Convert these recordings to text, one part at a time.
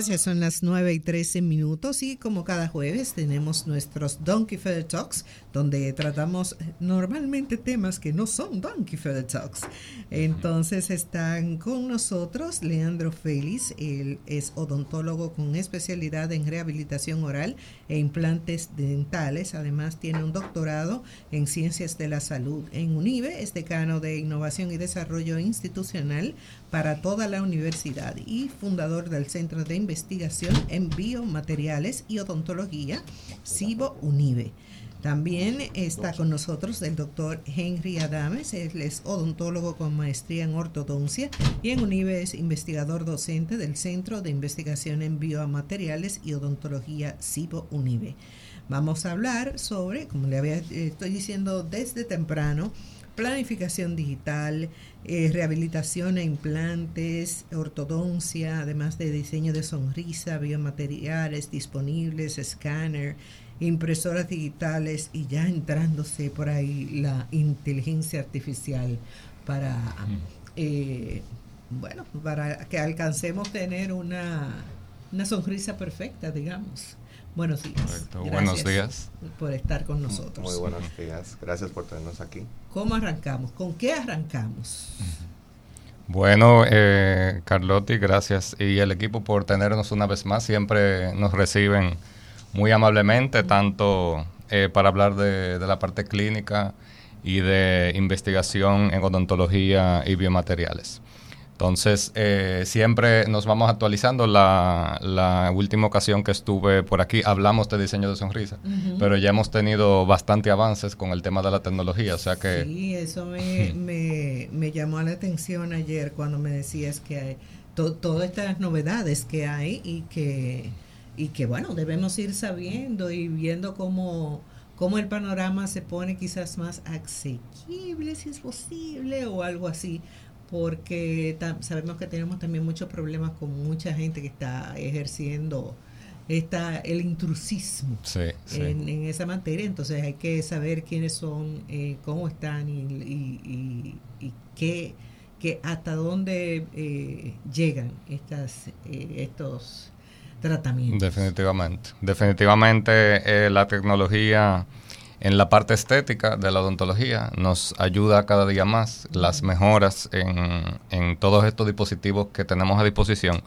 Son las 9 y 13 minutos y como cada jueves tenemos nuestros Donkey Feather Talks donde tratamos normalmente temas que no son Donkey Feather Talks. Entonces están con nosotros Leandro Félix, él es odontólogo con especialidad en rehabilitación oral e implantes dentales. Además tiene un doctorado en ciencias de la salud en UNIBE, es decano de innovación y desarrollo institucional para toda la universidad y fundador del Centro de Investigación en Biomateriales y Odontología, CIBO UNIBE. También está con nosotros el doctor Henry Adames, él es odontólogo con maestría en ortodoncia y en UNIBE es investigador docente del Centro de Investigación en Biomateriales y Odontología CIBO UNIBE. Vamos a hablar sobre, como le había, estoy diciendo desde temprano, planificación digital, eh, rehabilitación e implantes, ortodoncia, además de diseño de sonrisa, biomateriales disponibles, escáner, impresoras digitales y ya entrándose por ahí la inteligencia artificial para, eh, bueno, para que alcancemos tener una, una sonrisa perfecta, digamos. Buenos días. buenos días. Por estar con nosotros. Muy buenos días. Gracias por tenernos aquí. ¿Cómo arrancamos? ¿Con qué arrancamos? Bueno, eh, Carlotti, gracias. Y el equipo por tenernos una vez más. Siempre nos reciben muy amablemente, tanto eh, para hablar de, de, la parte clínica y de investigación en odontología y biomateriales. Entonces, eh, siempre nos vamos actualizando. La, la, última ocasión que estuve por aquí hablamos de diseño de sonrisa, pero ya hemos tenido bastante avances con el tema de la tecnología, o sea que... Sí, eso me, me, me llamó la atención ayer cuando me decías que hay todas estas novedades que hay y que, y que, bueno, debemos ir sabiendo y viendo cómo cómo el panorama se pone quizás más asequible, si es posible, o algo así, porque sabemos que tenemos también muchos problemas con mucha gente que está ejerciendo esta, el intrusismo En, esa materia, entonces hay que saber quiénes son, eh, cómo están y, y, qué, hasta dónde eh, llegan estas, eh, estos tratamientos. Definitivamente, definitivamente la tecnología en la parte estética de la odontología nos ayuda cada día más. Las mejoras en, todos estos dispositivos que tenemos a disposición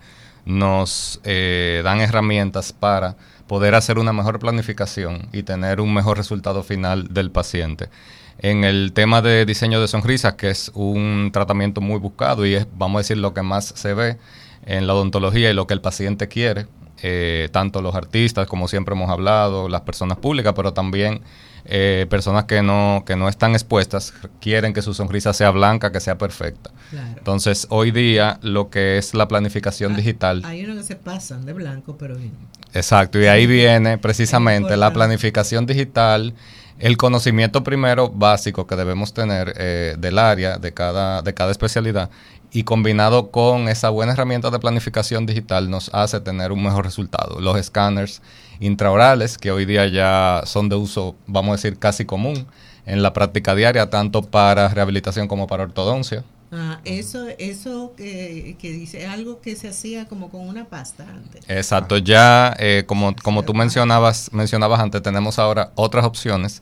nos eh, dan herramientas para poder hacer una mejor planificación y tener un mejor resultado final del paciente. En el tema de diseño de sonrisas, que es un tratamiento muy buscado y es, vamos a decir, lo que más se ve en la odontología y lo que el paciente quiere, eh, tanto los artistas, como siempre hemos hablado, las personas públicas, pero también eh, personas que no, que no están expuestas quieren que su sonrisa sea blanca, que sea perfecta. Entonces, hoy día lo que es la planificación ah, digital... Hay unos que se pasan de blanco, pero. Exacto, y ahí viene precisamente la planificación digital, el conocimiento primero básico que debemos tener eh, del área, de cada, de cada especialidad, y combinado con esa buena herramienta de planificación digital nos hace tener un mejor resultado. Los escáneres intraorales, que hoy día ya son de uso, vamos a decir, casi común en la práctica diaria, tanto para rehabilitación como para ortodoncia. Ah, eso, eso que, que, dice algo que se hacía como con una pasta antes. Exacto, ya eh, como, como tú mencionabas, mencionabas antes, tenemos ahora otras opciones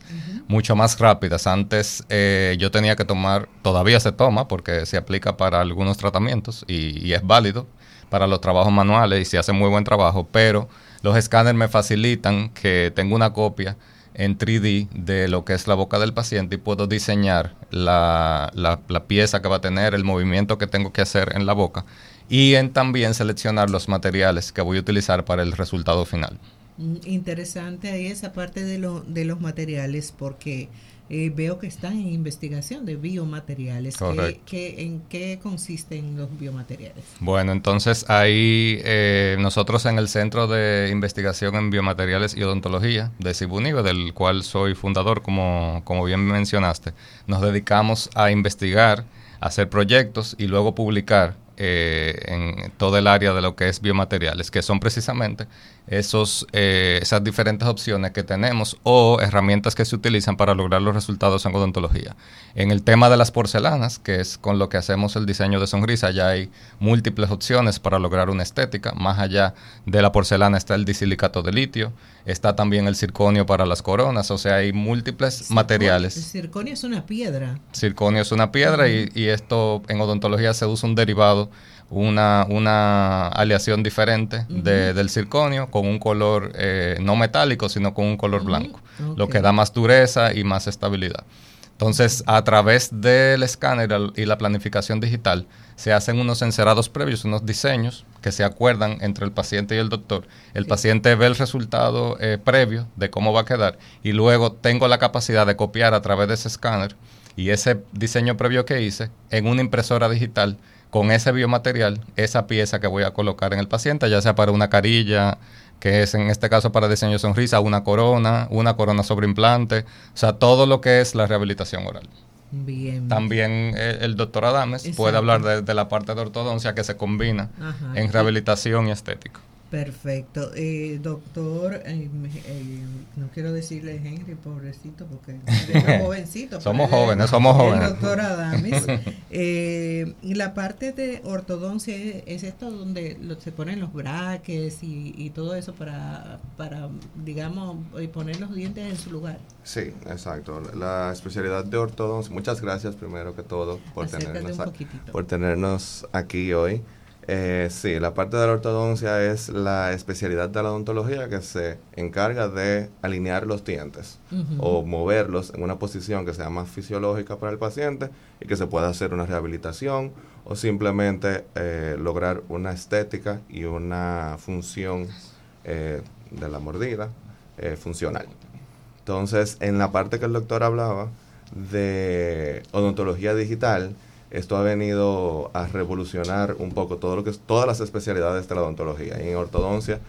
mucho más rápidas. Antes eh, yo tenía que tomar, todavía se toma porque se aplica para algunos tratamientos y, es válido para los trabajos manuales y se hace muy buen trabajo, pero los escáneres me facilitan que tengo una copia en 3D de lo que es la boca del paciente y puedo diseñar la, la, pieza que va a tener, el movimiento que tengo que hacer en la boca y en también seleccionar los materiales que voy a utilizar para el resultado final. Mm, interesante ahí esa parte de, lo, de los materiales porque eh, veo que están en investigación de biomateriales. ¿Qué, en qué consisten los biomateriales? Bueno, entonces ahí eh, nosotros en el Centro de Investigación en Biomateriales y Odontología de Cibunive, del cual soy fundador, como, como bien mencionaste, nos dedicamos a investigar, hacer proyectos y luego publicar eh, en todo el área de lo que es biomateriales, que son precisamente esos, eh, esas diferentes opciones que tenemos o herramientas que se utilizan para lograr los resultados en odontología. En el tema de las porcelanas, que es con lo que hacemos el diseño de sonrisa, ya hay múltiples opciones para lograr una estética. Más allá de la porcelana está el disilicato de litio, está también el circonio para las coronas, o sea, hay múltiples materiales. El circonio es una piedra. Circonio es una piedra y, y esto en odontología se usa un derivado una, una aleación diferente de, del circonio con un color eh, no metálico, sino con un color blanco, lo que da más dureza y más estabilidad. Entonces, a través del escáner y la planificación digital, se hacen unos encerados previos, unos diseños que se acuerdan entre el paciente y el doctor. El paciente ve el resultado eh, previo de cómo va a quedar y luego tengo la capacidad de copiar a través de ese escáner y ese diseño previo que hice en una impresora digital con ese biomaterial, esa pieza que voy a colocar en el paciente, ya sea para una carilla, que es en este caso para diseño de sonrisa, una corona, una corona sobre implante, o sea, todo lo que es la rehabilitación oral. Bien. También eh, el, doctor Adames puede hablar de, la parte de ortodoncia que se combina en rehabilitación y estética. Perfecto. Eh, doctor, eh, eh, no quiero decirle Henry, pobrecito, porque es jovencito. somos jóvenes, somos jóvenes. doctor Adames. la parte de ortodoncia es, esto donde se ponen los braques y, y, todo eso para, para, digamos, poner los dientes en su lugar. Sí, exacto. La especialidad de ortodoncia, muchas gracias primero que todo por, tenernos, por tenernos aquí hoy. Eh, sí, la parte de la ortodoncia es la especialidad de la odontología que se encarga de alinear los dientes o moverlos en una posición que sea más fisiológica para el paciente y que se pueda hacer una rehabilitación o simplemente eh, lograr una estética y una función eh, de la mordida funcional. Entonces, en la parte que el doctor hablaba de odontología digital, esto ha venido a revolucionar un poco todo lo que es, todas las especialidades de la odontología. en ortodoncia,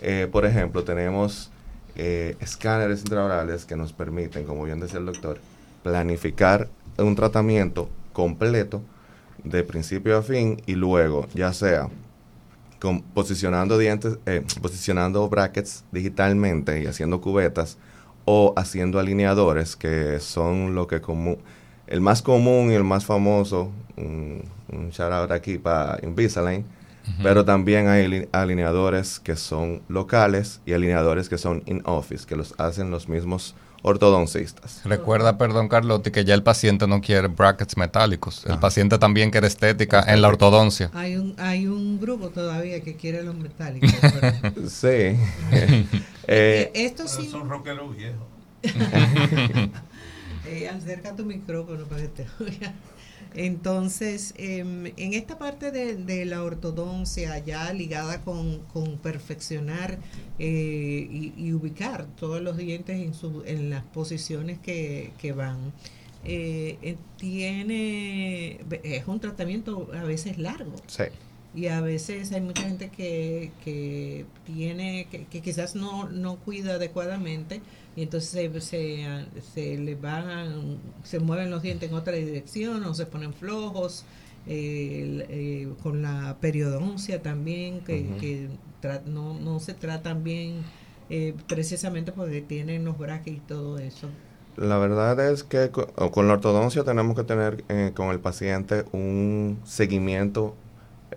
eh, por ejemplo, tenemos eh, escáneres intraorales que nos permiten, como bien decía el doctor, planificar un tratamiento completo de principio a fin y luego, ya sea posicionando dientes, eh, posicionando brackets digitalmente y haciendo cubetas o haciendo alineadores que son lo que como el más común y el más famoso, un, shout out aquí para Invisalign, pero también hay alineadores que son locales y alineadores que son in-office, que los hacen los mismos ortodoncistas. Recuerda, perdón Carlotti, que ya el paciente no quiere brackets metálicos, el paciente también quiere estética en la ortodoncia. Hay un, hay un grupo todavía que quiere los metálicos. sí. eh, Estos son rockeros viejos. Eh, acerca tu micrófono para que te Entonces, em, en esta parte de, la ortodoncia ya ligada con, perfeccionar eh, y, ubicar todos los dientes en, su, en las posiciones que, van, eh, tiene, es un tratamiento a veces largo. Sí. Y a veces hay mucha gente que, que tiene, que, que quizás no, no cuida adecuadamente y entonces se, se, le van, se mueven los dientes en otra dirección o se ponen flojos, eh, con la periodoncia también, que, no, no se tratan bien eh, precisamente porque tienen los braques y todo eso. La verdad es que con, la ortodoncia tenemos que tener eh, con el paciente un seguimiento,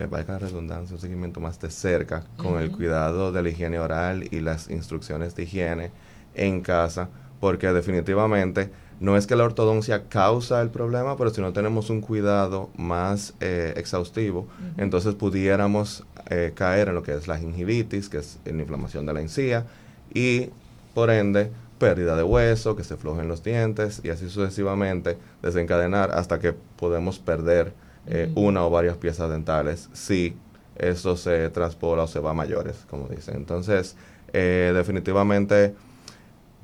valga la redundancia, un seguimiento más de cerca con el cuidado de la higiene oral y las instrucciones de higiene en casa, porque definitivamente no es que la ortodoncia causa el problema, pero si no tenemos un cuidado más eh, exhaustivo, entonces pudiéramos eh, caer en lo que es la gingivitis, que es la inflamación de la encía, y por ende pérdida de hueso, que se flojen los dientes y así sucesivamente desencadenar hasta que podemos perder eh, una o varias piezas dentales si eso se transpola o se va a mayores, como dicen. Entonces, definitivamente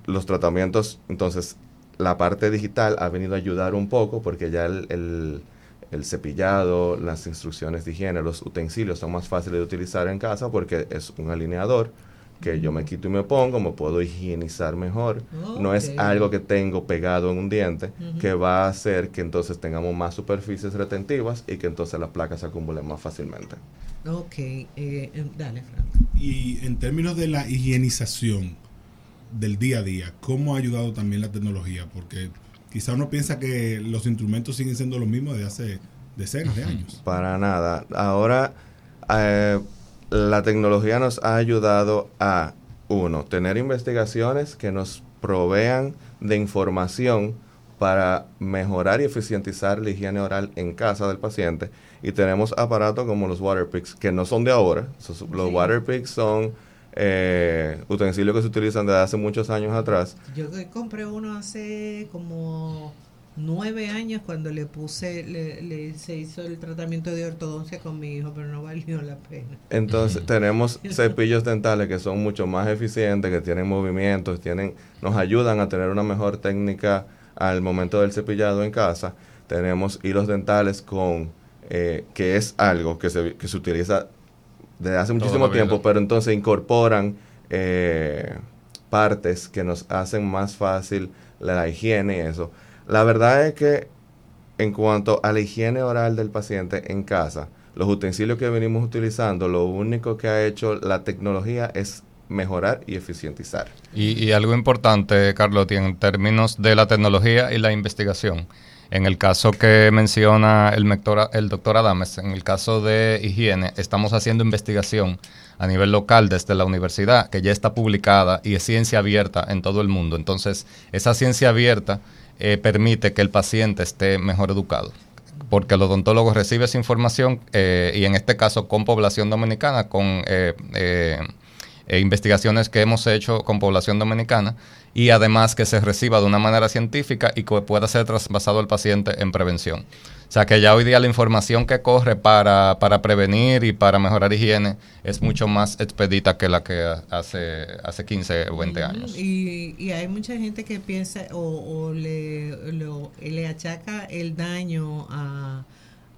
los tratamientos, entonces la parte digital ha venido a ayudar un poco porque ya el, el, cepillado, las instrucciones de higiene, los utensilios son más fáciles de utilizar en casa porque es un alineador que yo me quito y me pongo, me puedo higienizar mejor. No es algo que tengo pegado en un diente que va a hacer que entonces tengamos más superficies retentivas y que entonces las placas se acumulen más fácilmente. Ok, eh, em, dale, Frank. Y en términos de la higienización del día a día, ¿cómo ha ayudado también la tecnología? Porque quizá uno piensa que los instrumentos siguen siendo los mismos de hace decenas de años. Para nada. Ahora, eh, la tecnología nos ha ayudado a, uno, tener investigaciones que nos provean de información para mejorar y eficientizar la higiene oral en casa del paciente. Y tenemos aparatos como los Waterpicks, que no son de ahora. Los Waterpicks son eh, utensilios que se utilizan desde hace muchos años atrás. Yo compré uno hace como nueve años cuando le puse, le, se hizo el tratamiento de ortodoncia con mi hijo, pero no valió la pena. Entonces tenemos cepillos dentales que son mucho más eficientes, que tienen movimientos, tienen, nos ayudan a tener una mejor técnica al momento del cepillado en casa. Tenemos hilos dentales con, eh, que es algo que se, que se utiliza desde hace muchísimo tiempo, pero entonces incorporan eh, partes que nos hacen más fácil la higiene y eso. La verdad es que en cuanto a la higiene oral del paciente en casa, los utensilios que venimos utilizando, lo único que ha hecho la tecnología es mejorar y eficientizar. Y, algo importante, Carlotti, en términos de la tecnología y la investigación. En el caso que menciona el, el doctor Adames, en el caso de higiene, estamos haciendo investigación a nivel local desde la universidad, que ya está publicada y es ciencia abierta en todo el mundo. Entonces, esa ciencia abierta eh, permite que el paciente esté mejor educado. Porque el odontólogo recibe esa información eh, y en este caso con población dominicana, con eh, investigaciones que hemos hecho con población dominicana y además que se reciba de una manera científica y que pueda ser traspasado al paciente en prevención. O sea que ya hoy día la información que corre para, para prevenir y para mejorar higiene es mucho más expedita que la que hace, hace 15 o 20 años. Y, y hay mucha gente que piensa o, le, le achaca el daño a,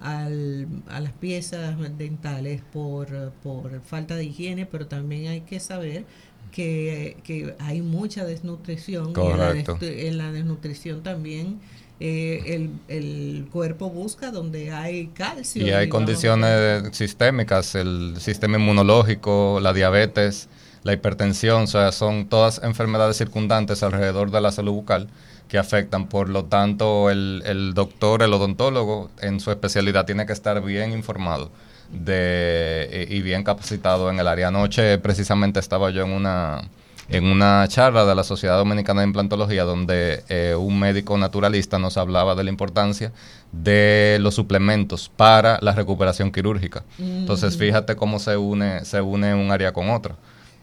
al, a las piezas dentales por, por falta de higiene, pero también hay que saber que, que hay mucha desnutrición y en la desnutrición también eh, el, el, cuerpo busca donde hay calcio. Y hay condiciones sistémicas, el sistema inmunológico, la diabetes, la hipertensión, o sea, son todas enfermedades circundantes alrededor de la salud bucal que afectan. Por lo tanto, el, el doctor, el odontólogo, en su especialidad tiene que estar bien informado de, y bien capacitado en el área. Anoche precisamente estaba yo en una en una charla de la Sociedad Dominicana de Implantología donde eh, un médico naturalista nos hablaba de la importancia de los suplementos para la recuperación quirúrgica. Entonces, fíjate cómo se une, se une un área con otra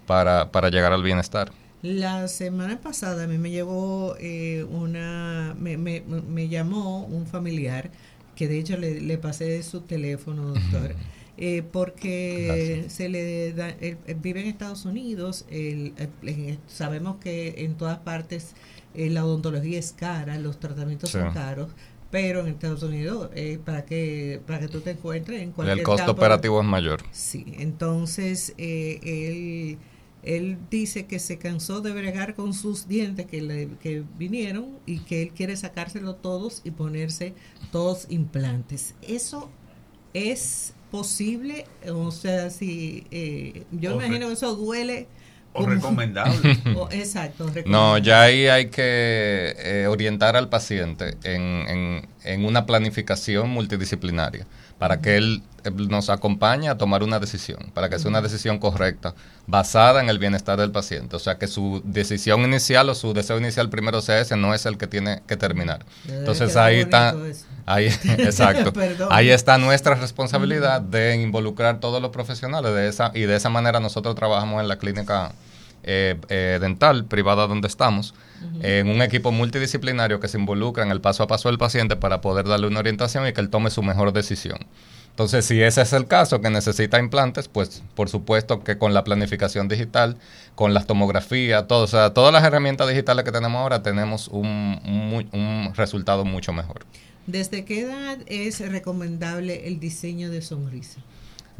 para, para llegar al bienestar. La semana pasada a mí me llevó eh, una, me, me, me, llamó un familiar que de hecho le, le pasé su teléfono, doctor. Eh, porque se le da, vive en Estados Unidos, sabemos que en todas partes eh, la odontología es cara, los tratamientos son caros, pero en Estados Unidos eh, para que para que tú te encuentres en cualquier el costo operativo es mayor. Sí, entonces él él dice que se cansó de bregar con sus dientes que, le, que vinieron y que él quiere sacárselo todos y ponerse todos implantes. Eso es posible, o sea, si eh, yo imagino que eso duele. O recomendable. exacto. No, ya ahí hay que eh, orientar al paciente en, en, en una planificación multidisciplinaria para que él, nos acompañe a tomar una decisión, para que sea una decisión correcta, basada en el bienestar del paciente. O sea, que su decisión inicial o su deseo inicial primero sea ese, no es el que tiene que terminar. Entonces ahí está, ahí, exacto, ahí está nuestra responsabilidad de involucrar todos los profesionales. De esa y de esa manera nosotros trabajamos en la clínica eh, eh, dental privada donde estamos, en un equipo multidisciplinario que se involucra en el paso a paso del paciente para poder darle una orientación y que él tome su mejor decisión. Entonces, si ese es el caso, que necesita implantes, pues por supuesto que con la planificación digital, con las tomografías, todo, o sea, todas las herramientas digitales que tenemos ahora, tenemos un, un resultado mucho mejor. ¿Desde qué edad es recomendable el diseño de sonrisa?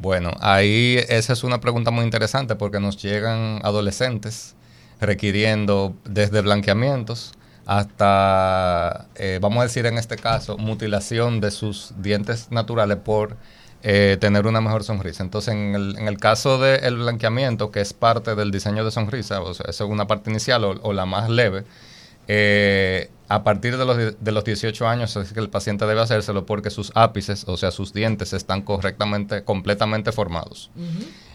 Bueno, ahí esa es una pregunta muy interesante porque nos llegan adolescentes requiriendo desde blanqueamientos hasta, eh, vamos a decir en este caso, mutilación de sus dientes naturales por eh, tener una mejor sonrisa. Entonces, en el, en el caso del blanqueamiento, que es parte del diseño de sonrisa, o sea, es una parte inicial o, la más leve, eh, a partir de los, de los 18 años es que el paciente debe hacérselo porque sus ápices, o sea, sus dientes están correctamente, completamente formados.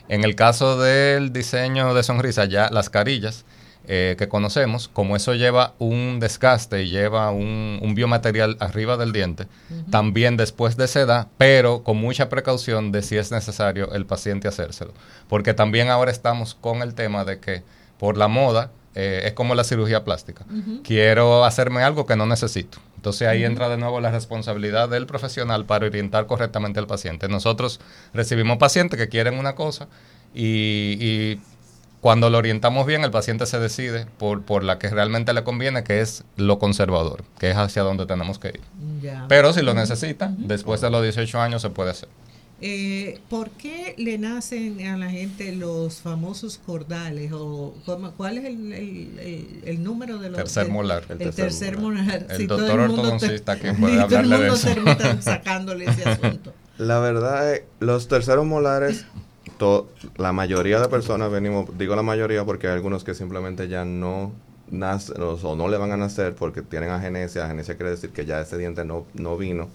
En el caso del diseño de sonrisa, ya las carillas, eh, que conocemos, como eso lleva un desgaste y lleva un, biomaterial arriba del diente, también después de esa edad, pero con mucha precaución de si es necesario el paciente hacérselo. Porque también ahora estamos con el tema de que por la moda eh, es como la cirugía plástica. Quiero hacerme algo que no necesito. Entonces ahí entra de nuevo la responsabilidad del profesional para orientar correctamente al paciente. Nosotros recibimos pacientes que quieren una cosa y cuando lo orientamos bien, el paciente se decide por, por la que realmente le conviene, que es lo conservador, que es hacia donde tenemos que ir. Pero si lo necesita, después de los 18 años se puede hacer. Eh, ¿Por qué le nacen a la gente los famosos cordales? o ¿Cuál es el, el, número de los? Tercer molar. El, tercer, molar. El doctor ortodoncista que puede hablarle de eso. sacándole ese asunto. La verdad es, los terceros molares la mayoría de personas venimos, digo la mayoría porque hay algunos que simplemente ya no nacen o, no le van a nacer porque tienen agenesia. Agenesia quiere decir que ya ese diente no, no vino.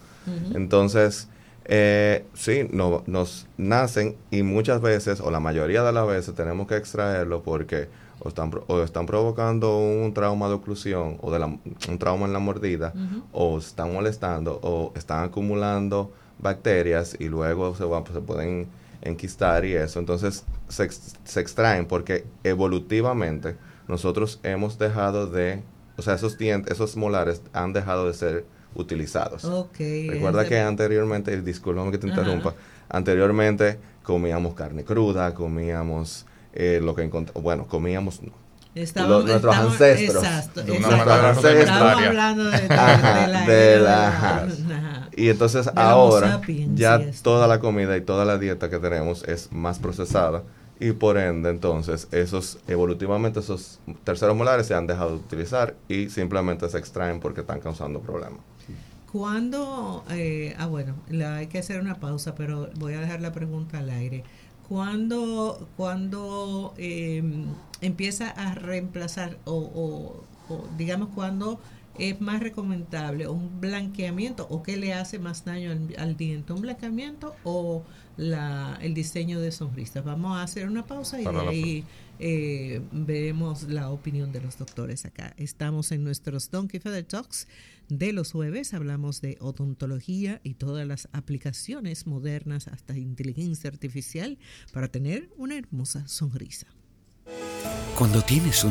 Entonces, eh, sí, no, nos nacen y muchas veces, o la mayoría de las veces, tenemos que extraerlo porque o están, o están provocando un trauma de oclusión o de la, un trauma en la mordida, o están molestando, o están acumulando bacterias y luego se, se pueden enquistar y eso. Entonces se, se extraen porque evolutivamente nosotros hemos dejado de, o sea, esos dientes, esos molares han dejado de ser utilizados. Recuerda que anteriormente, disculpame que te interrumpa, anteriormente comíamos carne cruda, comíamos eh, lo que encontramos, bueno, comíamos nuestros ancestros. Exacto, Estamos hablando de, de la, y entonces ahora ya toda la comida y toda la dieta que tenemos es más procesada y por ende entonces esos evolutivamente esos terceros molares se han dejado de utilizar y simplemente se extraen porque están causando problemas. Cuando, eh, ah bueno, hay que hacer una pausa, pero voy a dejar la pregunta al aire. Cuando, cuando em, empieza a reemplazar o, o digamos cuando es más recomendable un blanqueamiento o qué le hace más daño al, diente, un blanqueamiento o la, el diseño de sonrisas. Vamos a hacer una pausa y ahí eh, veremos la opinión de los doctores acá. Estamos en nuestros Donkey Feather Talks de los jueves, hablamos de odontología y todas las aplicaciones modernas hasta inteligencia artificial para tener una hermosa sonrisa. Cuando tienes un